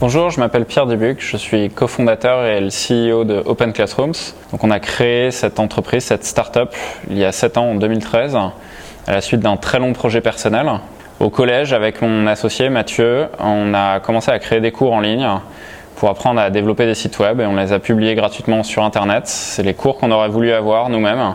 Bonjour, je m'appelle Pierre Dubuc, je suis cofondateur et le CEO de Open Classrooms. Donc on a créé cette entreprise, cette start-up, il y a 7 ans, en 2013, à la suite d'un très long projet personnel. Au collège, avec mon associé Mathieu, on a commencé à créer des cours en ligne pour apprendre à développer des sites web et on les a publiés gratuitement sur Internet. C'est les cours qu'on aurait voulu avoir nous-mêmes.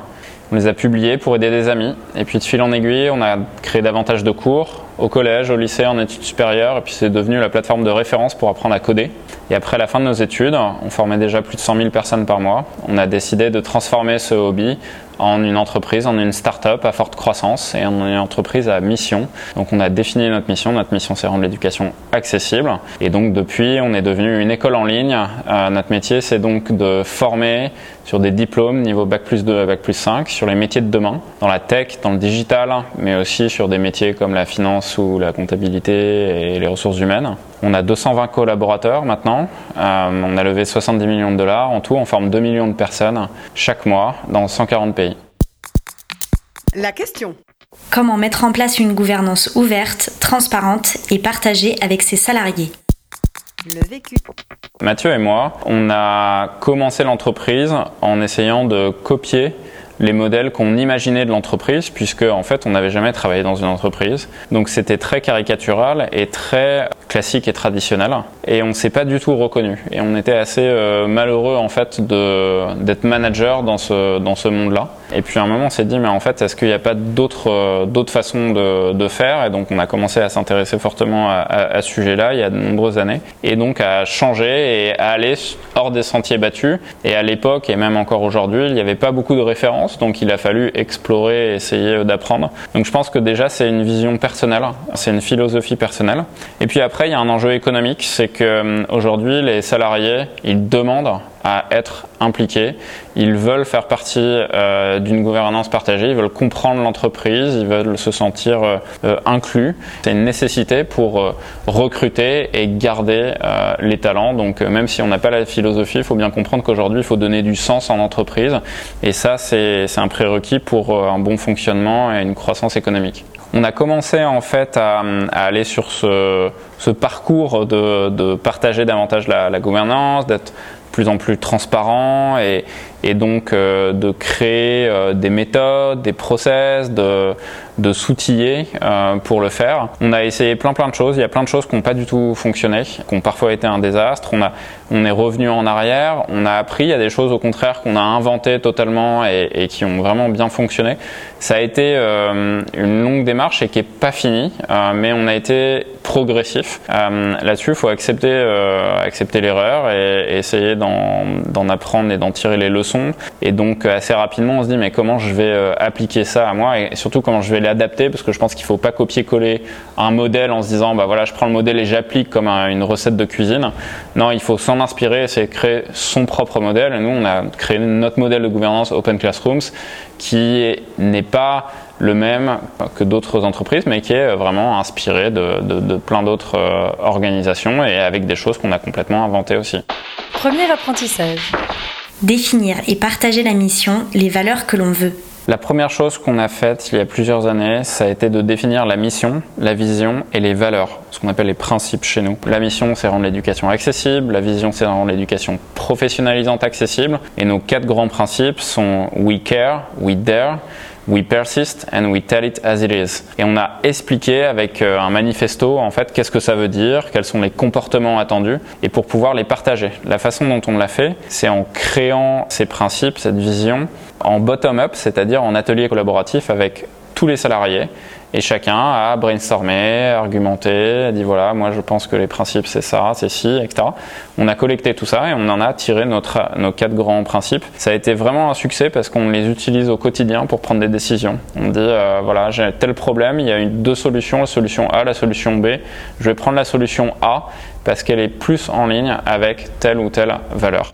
On les a publiés pour aider des amis. Et puis de fil en aiguille, on a créé davantage de cours au collège, au lycée, en études supérieures. Et puis c'est devenu la plateforme de référence pour apprendre à coder. Et après la fin de nos études, on formait déjà plus de 100 000 personnes par mois. On a décidé de transformer ce hobby en une entreprise, en une start-up à forte croissance et en une entreprise à mission. Donc on a défini notre mission. Notre mission, c'est rendre l'éducation accessible. Et donc depuis, on est devenu une école en ligne. Euh, notre métier, c'est donc de former sur des diplômes niveau Bac plus 2 à Bac plus 5 sur les métiers de demain, dans la tech, dans le digital, mais aussi sur des métiers comme la finance ou la comptabilité et les ressources humaines. On a 220 collaborateurs maintenant. Euh, on a levé 70 millions de dollars. En tout, on forme 2 millions de personnes chaque mois dans 140 pays. La question. Comment mettre en place une gouvernance ouverte, transparente et partagée avec ses salariés? Le vécu. Mathieu et moi, on a commencé l'entreprise en essayant de copier les modèles qu'on imaginait de l'entreprise, puisque en fait on n'avait jamais travaillé dans une entreprise. Donc c'était très caricatural et très classique et traditionnel, et on ne s'est pas du tout reconnu. Et on était assez euh, malheureux en fait d'être manager dans ce, dans ce monde-là. Et puis à un moment on s'est dit mais en fait est-ce qu'il n'y a pas d'autres euh, d'autres façons de, de, faire? Et donc on a commencé à s'intéresser fortement à, à, ce sujet-là il y a de nombreuses années, et donc à changer et à aller hors des sentiers battus. Et à l'époque et même encore aujourd'hui il n'y avait pas beaucoup de références donc il a fallu explorer essayer d'apprendre. Donc je pense que déjà c'est une vision personnelle, c'est une philosophie personnelle. Et puis après il y a un enjeu économique, c'est qu'aujourd'hui hum, les salariés ils demandent à être impliqués. Ils veulent faire partie euh, d'une gouvernance partagée, ils veulent comprendre l'entreprise, ils veulent se sentir euh, euh, inclus. C'est une nécessité pour recruter et garder les talents. Donc même si on n'a pas la philosophie, il faut bien comprendre qu'aujourd'hui, il faut donner du sens en entreprise. Et ça, c'est un prérequis pour un bon fonctionnement et une croissance économique. On a commencé en fait à, aller sur ce, parcours de, partager davantage la, la gouvernance, d'être plus en plus transparent et, donc euh, de créer euh, des méthodes, des process, de, de s'outiller euh, pour le faire. On a essayé plein plein de choses, il y a plein de choses qui n'ont pas du tout fonctionné, qui ont parfois été un désastre. On, a, on est revenu en arrière, on a appris, il y a des choses au contraire qu'on a inventées totalement et, qui ont vraiment bien fonctionné. Ça a été une longue démarche et qui n'est pas finie, mais on a été progressif. Là-dessus, il faut accepter, accepter l'erreur et, et essayer d'en apprendre et d'en tirer les leçons et donc euh, assez rapidement, on se dit mais comment je vais euh, appliquer ça à moi? Et surtout comment je vais l'adapter parce que je pense qu'il ne faut pas copier-coller un modèle en se disant bah voilà je prends le modèle et j'applique comme une recette de cuisine. Non, il faut s'en inspirer, c'est créer son propre modèle. Et nous, on a créé notre modèle de gouvernance Open Classrooms qui n'est pas le même que d'autres entreprises, mais qui est vraiment inspiré de, de plein d'autres euh, organisations et avec des choses qu'on a complètement inventées aussi. Premier apprentissage définir et partager la mission, les valeurs que l'on veut. La première chose qu'on a faite il y a plusieurs années, ça a été de définir la mission, la vision et les valeurs, ce qu'on appelle les principes chez nous. La mission, c'est rendre l'éducation accessible, la vision, c'est rendre l'éducation professionnalisante accessible, et nos quatre grands principes sont We Care, We Dare, We persist and we tell it as it is. Et on a expliqué avec euh, un manifesto en fait qu'est-ce que ça veut dire, quels sont les comportements attendus et pour pouvoir les partager. La façon dont on l'a fait, c'est en créant ces principes, cette vision en bottom-up, c'est-à-dire en atelier collaboratif avec tous les salariés. Et chacun a brainstormé, argumenté, a dit voilà, moi je pense que les principes c'est ça, c'est ci, etc. On a collecté tout ça et on en a tiré notre, nos quatre grands principes. Ça a été vraiment un succès parce qu'on les utilise au quotidien pour prendre des décisions. On dit euh, voilà, j'ai tel problème, il y a une, deux solutions, la solution A, la solution B. Je vais prendre la solution A parce qu'elle est plus en ligne avec telle ou telle valeur.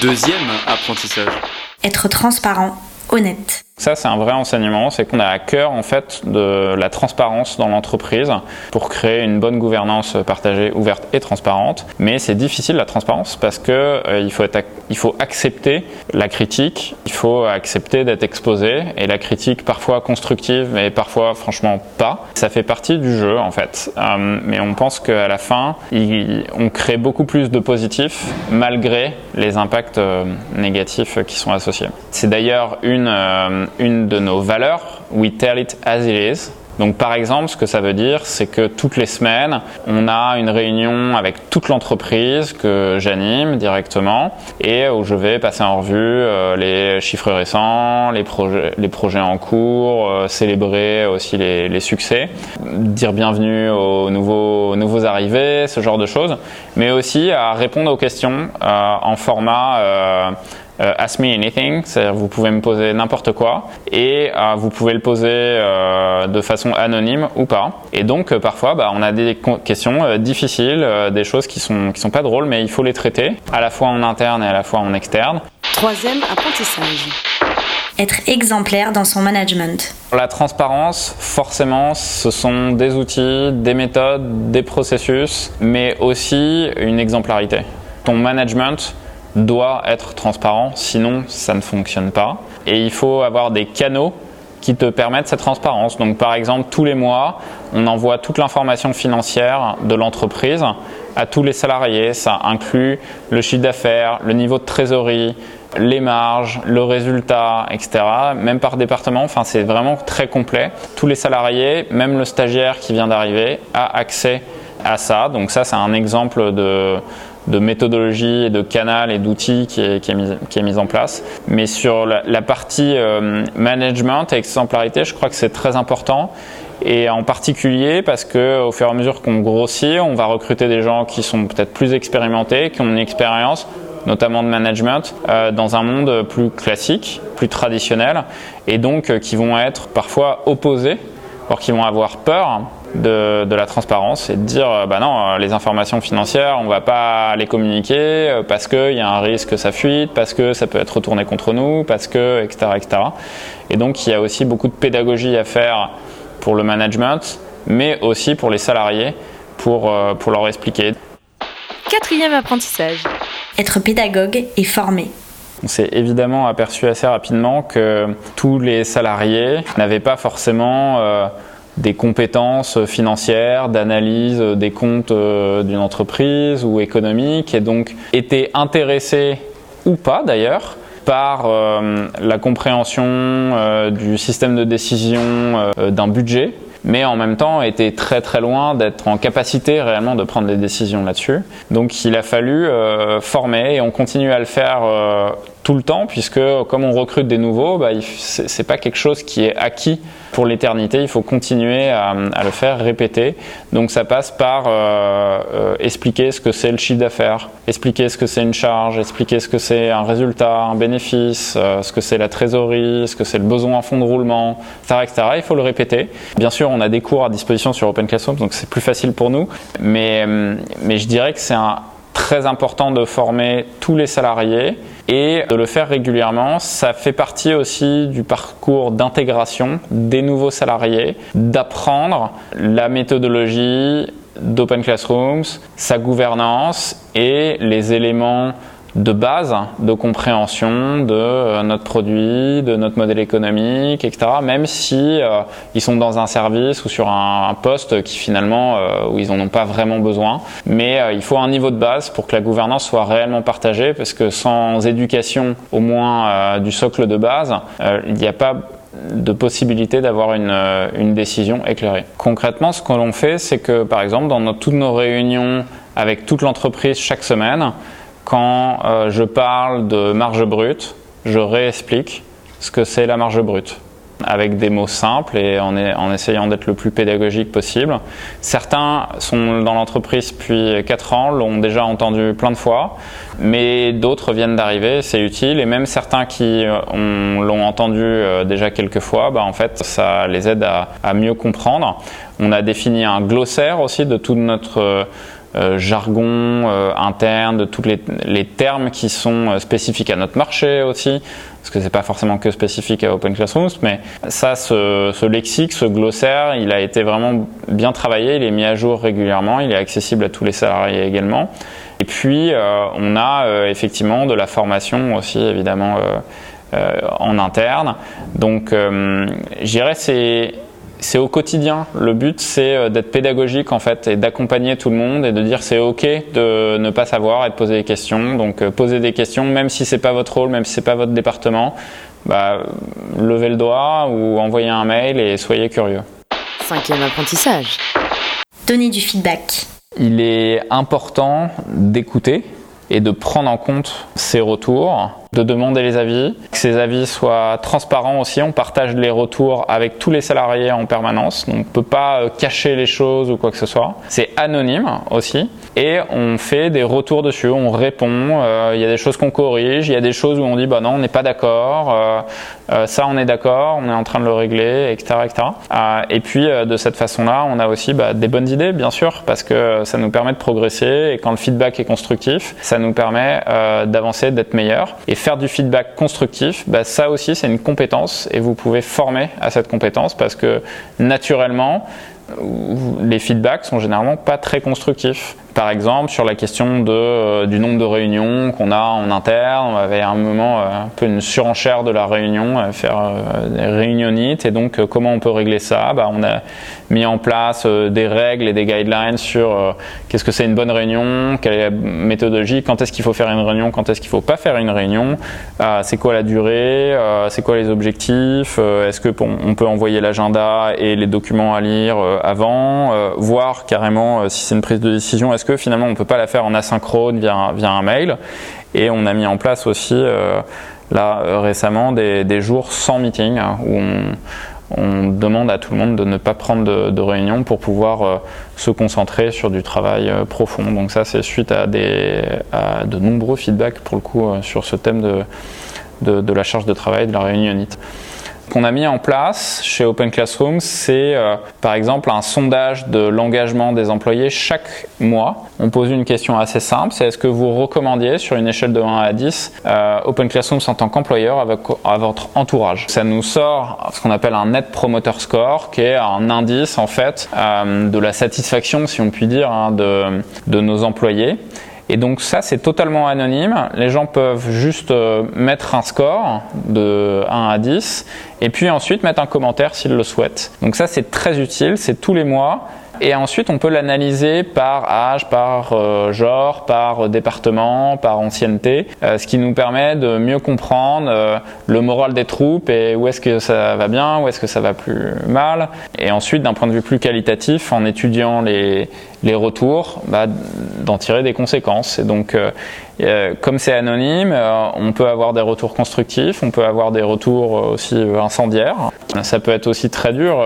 Deuxième apprentissage. Être transparent, honnête. Ça, c'est un vrai enseignement, c'est qu'on a à cœur en fait de la transparence dans l'entreprise pour créer une bonne gouvernance partagée, ouverte et transparente. Mais c'est difficile la transparence parce que euh, il, faut être, il faut accepter la critique, il faut accepter d'être exposé et la critique parfois constructive, mais parfois franchement pas. Ça fait partie du jeu en fait. Euh, mais on pense qu'à la fin, on crée beaucoup plus de positifs malgré les impacts euh, négatifs qui sont associés. C'est d'ailleurs une une de nos valeurs, we tell it as it is. Donc par exemple, ce que ça veut dire, c'est que toutes les semaines, on a une réunion avec toute l'entreprise que j'anime directement et où je vais passer en revue euh, les chiffres récents, les projets, en cours, euh, célébrer aussi les, succès, dire bienvenue aux nouveaux, arrivés, ce genre de choses, mais aussi à répondre aux questions euh, en format Ask Me Anything, c'est-à-dire vous pouvez me poser n'importe quoi et euh, vous pouvez le poser euh, de façon anonyme ou pas. Et donc parfois bah, on a des questions difficiles, des choses qui sont, qui sont pas drôles mais il faut les traiter à la fois en interne et à la fois en externe. Troisième apprentissage être exemplaire dans son management. La transparence, forcément, ce sont des outils, des méthodes, des processus, mais aussi une exemplarité. Ton management, doit être transparent, sinon ça ne fonctionne pas. Et il faut avoir des canaux qui te permettent cette transparence. Donc par exemple, tous les mois, on envoie toute l'information financière de l'entreprise à tous les salariés. Ça inclut le chiffre d'affaires, le niveau de trésorerie, les marges, le résultat, etc. Même par département, enfin c'est vraiment très complet. Tous les salariés, même le stagiaire qui vient d'arriver, a accès à ça. Donc ça, c'est un exemple de, de méthodologie et de canal et d'outils qui est, qui, est mis, en place. Mais sur la, partie euh, management et exemplarité, je crois que c'est très important. Et en particulier parce que au fur et à mesure qu'on grossit, on va recruter des gens qui sont peut-être plus expérimentés, qui ont une expérience notamment de management, euh, dans un monde plus classique, plus traditionnel, et donc euh, qui vont être parfois opposés, alors qu'ils vont avoir peur de, la transparence et de dire euh, bah non, euh, les informations financières, on va pas les communiquer euh, parce qu'il y a un risque que ça fuite, parce que ça peut être retourné contre nous, parce que, etc., etc. Et donc il y a aussi beaucoup de pédagogie à faire pour le management, mais aussi pour les salariés pour, pour leur expliquer. Quatrième apprentissage. Être pédagogue et formé. On s'est évidemment aperçu assez rapidement que tous les salariés n'avaient pas forcément des compétences financières, d'analyse des comptes euh, d'une entreprise ou économique, et donc étaient intéressés ou pas d'ailleurs par euh, la compréhension euh, du système de décision d'un budget, mais en même temps étaient très très loin d'être en capacité réellement de prendre des décisions là-dessus. Donc il a fallu former et on continue à le faire tout le temps, puisque comme on recrute des nouveaux, bah, c'est pas quelque chose qui est acquis pour l'éternité. Il faut continuer à, le faire, répéter. Donc ça passe par euh, euh, expliquer ce que c'est le chiffre d'affaires, expliquer ce que c'est une charge, expliquer ce que c'est un résultat, un bénéfice, euh, ce que c'est la trésorerie, ce que c'est le besoin en fonds de roulement, etc., etc. Il faut le répéter. Bien sûr, on a des cours à disposition sur Open Classroom, donc c'est plus facile pour nous. Mais, mais je dirais que c'est très important de former tous les salariés et de le faire régulièrement, ça fait partie aussi du parcours d'intégration des nouveaux salariés, d'apprendre la méthodologie d'Open Classrooms, sa gouvernance et les éléments de base de compréhension de euh, notre produit, de notre modèle économique, etc. Même si euh, ils sont dans un service ou sur un, poste qui finalement euh, où ils n'en ont pas vraiment besoin. Mais il faut un niveau de base pour que la gouvernance soit réellement partagée, parce que sans éducation au moins du socle de base, il n'y a pas de possibilité d'avoir une, une, décision éclairée. Concrètement, ce que l'on fait, c'est que par exemple, dans toutes nos réunions avec toute l'entreprise chaque semaine, quand euh, je parle de marge brute, je réexplique ce que c'est la marge brute. avec des mots simples et en, essayant d'être le plus pédagogique possible. Certains sont dans l'entreprise depuis 4 ans, l'ont déjà entendu plein de fois, mais d'autres viennent d'arriver, c'est utile, et même certains qui l'ont entendu déjà quelques fois, bah, en fait, ça les aide à, à mieux comprendre. On a défini un glossaire aussi de tout notre euh, jargon euh, interne, de tous les, termes qui sont euh, spécifiques à notre marché aussi, parce que c'est pas forcément que spécifique à Open Classrooms, mais ça, ce, lexique, ce glossaire, il a été vraiment bien travaillé, il est mis à jour régulièrement, il est accessible à tous les salariés également. Et puis, on a effectivement de la formation aussi, évidemment, en interne. Donc, je dirais c'est c'est au quotidien. Le but, c'est euh, d'être pédagogique en fait et d'accompagner tout le monde et de dire c'est ok de ne pas savoir et de poser des questions. Donc euh, poser des questions, même si c'est pas votre rôle, même si c'est pas votre département, bah, levez le doigt ou envoyez un mail et soyez curieux. Cinquième apprentissage. Donner du feedback. Il est important d'écouter et de prendre en compte ces retours de demander les avis, que ces avis soient transparents aussi. On partage les retours avec tous les salariés en permanence, donc on ne peut pas euh, cacher les choses ou quoi que ce soit. C'est anonyme aussi et on fait des retours dessus, on répond. Euh, il y a des choses qu'on corrige, il y a des choses où on dit bah non, on n'est pas d'accord, euh, ça on est d'accord, on est en train de le régler, etc. etc. et puis de cette façon-là, on a aussi bah, des bonnes idées, bien sûr, parce que ça nous permet de progresser et quand le feedback est constructif, ça nous permet d'avancer, d'être meilleur. Faire du feedback constructif, bah, ça aussi c'est une compétence et vous pouvez former à cette compétence parce que naturellement, les feedbacks sont généralement pas très constructifs. Par exemple, sur la question de, euh, du nombre de réunions qu'on a en interne, on avait un moment euh, un peu une surenchère de la réunion, faire euh, des réunionites, et donc comment on peut régler ça? Bah, On a mis en place des règles et des guidelines sur qu'est-ce que c'est une bonne réunion, quelle est la méthodologie, quand est-ce qu'il faut faire une réunion, quand est-ce qu'il ne faut pas faire une réunion, c'est quoi la durée, c'est quoi les objectifs, est-ce qu'on peut envoyer l'agenda et les documents à lire avant, voir carrément si c'est une prise de décision, est-ce finalement on ne peut pas la faire en asynchrone via, un mail Et on a mis en place aussi euh, là euh, récemment des, jours sans meeting hein, où on, demande à tout le monde de ne pas prendre de, réunion pour pouvoir euh, se concentrer sur du travail profond. Donc ça c'est suite à, de nombreux feedbacks pour le coup sur ce thème de, de la charge de travail de la réunionite qu'on a mis en place chez Open Classroom, c'est euh, par exemple un sondage de l'engagement des employés chaque mois. On pose une question assez simple, c'est est-ce que vous recommandiez sur une échelle de 1 à 10 euh, Open Classroom en tant qu'employeur à votre entourage? Ça nous sort ce qu'on appelle un Net Promoter Score, qui est un indice en fait euh, de la satisfaction, si on peut dire, hein, de, de nos employés. Et donc ça, c'est totalement anonyme. Les gens peuvent juste euh, mettre un score de 1 à 10 et puis ensuite mettre un commentaire s'ils le souhaitent. Donc ça, c'est très utile. C'est tous les mois. Et ensuite, on peut l'analyser par âge, par euh, genre, par département, par ancienneté, euh, ce qui nous permet de mieux comprendre euh, le moral des troupes et où est-ce que ça va bien, où est-ce que ça va plus mal. Et ensuite, d'un point de vue plus qualitatif, en étudiant les, les retours, bah, d'en tirer des conséquences. Et donc, comme c'est anonyme, on peut avoir des retours constructifs, on peut avoir des retours aussi incendiaires. Ça peut être aussi très dur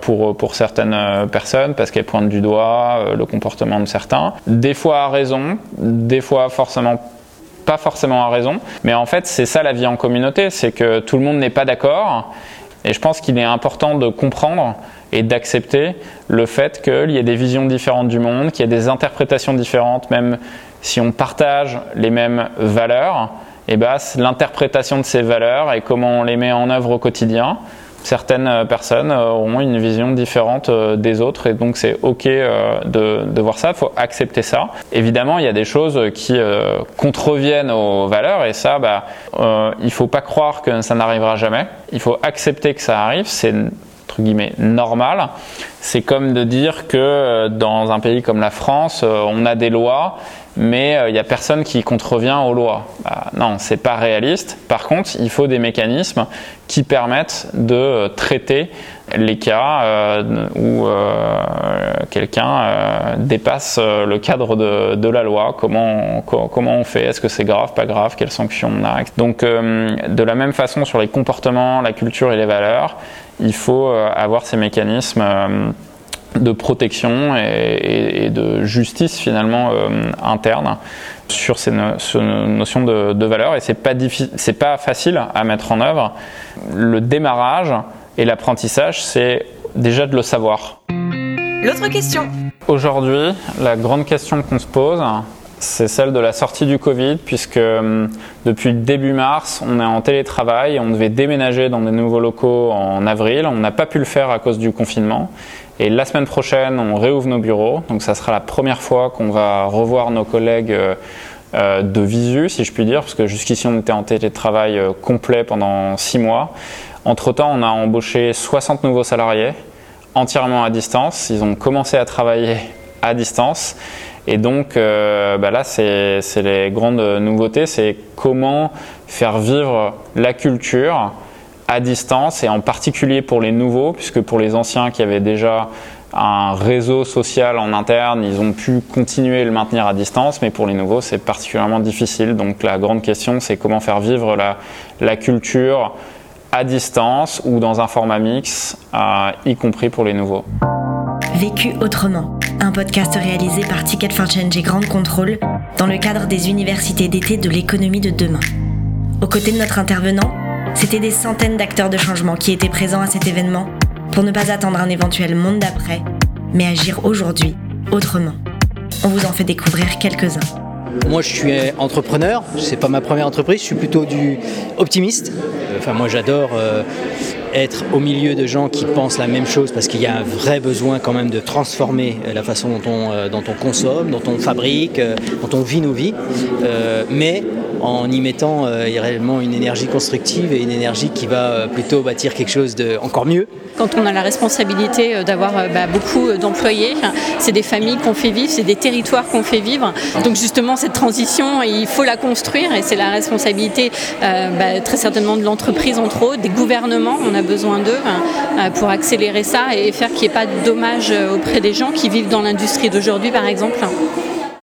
pour, pour certaines personnes parce qu'elle pointe du doigt euh, le comportement de certains. Des fois à raison, des fois forcément pas forcément à raison, mais en fait c'est ça la vie en communauté, c'est que tout le monde n'est pas d'accord, et je pense qu'il est important de comprendre et d'accepter le fait qu'il y ait des visions différentes du monde, qu'il y ait des interprétations différentes, même si on partage les mêmes valeurs, et ben, l'interprétation de ces valeurs et comment on les met en œuvre au quotidien, certaines euh, personnes euh, auront une vision différente euh, des autres et donc c'est ok de, voir ça, il faut accepter ça. Évidemment, il y a des choses qui contreviennent aux valeurs et ça, bah, il faut pas croire que ça n'arrivera jamais. Il faut accepter que ça arrive, entre guillemets normal. C'est comme de dire que dans un pays comme la France, on a des lois mais il n'y a personne qui contrevient aux lois. Bah, non, c'est pas réaliste. Par contre, il faut des mécanismes qui permettent de traiter les cas euh, où euh, quelqu'un euh, dépasse le cadre de, la loi, comment, comment on fait, est-ce que c'est grave, pas grave, quelles sanctions on a? Donc de la même façon sur les comportements, la culture et les valeurs, il faut avoir ces mécanismes de protection et, de justice finalement interne sur ces, notions de, de valeur et c'est pas c'est pas facile à mettre en œuvre. Le démarrage, et l'apprentissage, c'est déjà de le savoir. L'autre question. Aujourd'hui, la grande question qu'on se pose, c'est celle de la sortie du Covid, puisque hum, depuis début mars, on est en télétravail, on devait déménager dans des nouveaux locaux en avril, on n'a pas pu le faire à cause du confinement. Et la semaine prochaine, on réouvre nos bureaux, donc ça sera la première fois qu'on va revoir nos collègues euh, euh, de visu, si je puis dire, parce que jusqu'ici on était en télétravail euh, complet pendant six mois. Entre-temps, on a embauché 60 nouveaux salariés entièrement à distance. Ils ont commencé à travailler à distance. Et donc bah là, c'est les grandes nouveautés, c'est comment faire vivre la culture à distance et en particulier pour les nouveaux, puisque pour les anciens qui avaient déjà un réseau social en interne, ils ont pu continuer le maintenir à distance, mais pour les nouveaux, c'est particulièrement difficile. Donc la grande question, c'est comment faire vivre la, la culture à distance ou dans un format mix, euh, y compris pour les nouveaux. Vécu autrement, un podcast réalisé par Ticket for Change et Grande Contrôle dans le cadre des universités d'été de l'économie de demain. Aux côtés de notre intervenant, c'était des centaines d'acteurs de changement qui étaient présents à cet événement pour ne pas attendre un éventuel monde d'après, mais agir aujourd'hui autrement. On vous en fait découvrir quelques-uns. Moi, je suis entrepreneur. C'est pas ma première entreprise. Je suis plutôt du optimiste. Enfin, moi, j'adore euh, être au milieu de gens qui pensent la même chose parce qu'il y a un vrai besoin quand même de transformer euh, la façon dont on, euh, dont on consomme, dont on fabrique, dont on vit nos vies. mais en y mettant réellement une énergie constructive et une énergie qui va plutôt bâtir quelque chose de encore mieux. Quand on a la responsabilité d'avoir bah, beaucoup d'employés, c'est des familles qu'on fait vivre, c'est des territoires qu'on fait vivre. Donc justement, cette transition, il faut la construire et c'est la responsabilité euh, bah, très certainement de l'entreprise entre autres, des gouvernements, besoin d'eux euh, pour accélérer ça et faire qu'il n'y ait pas de dommages auprès des gens qui vivent dans l'industrie d'aujourd'hui par exemple.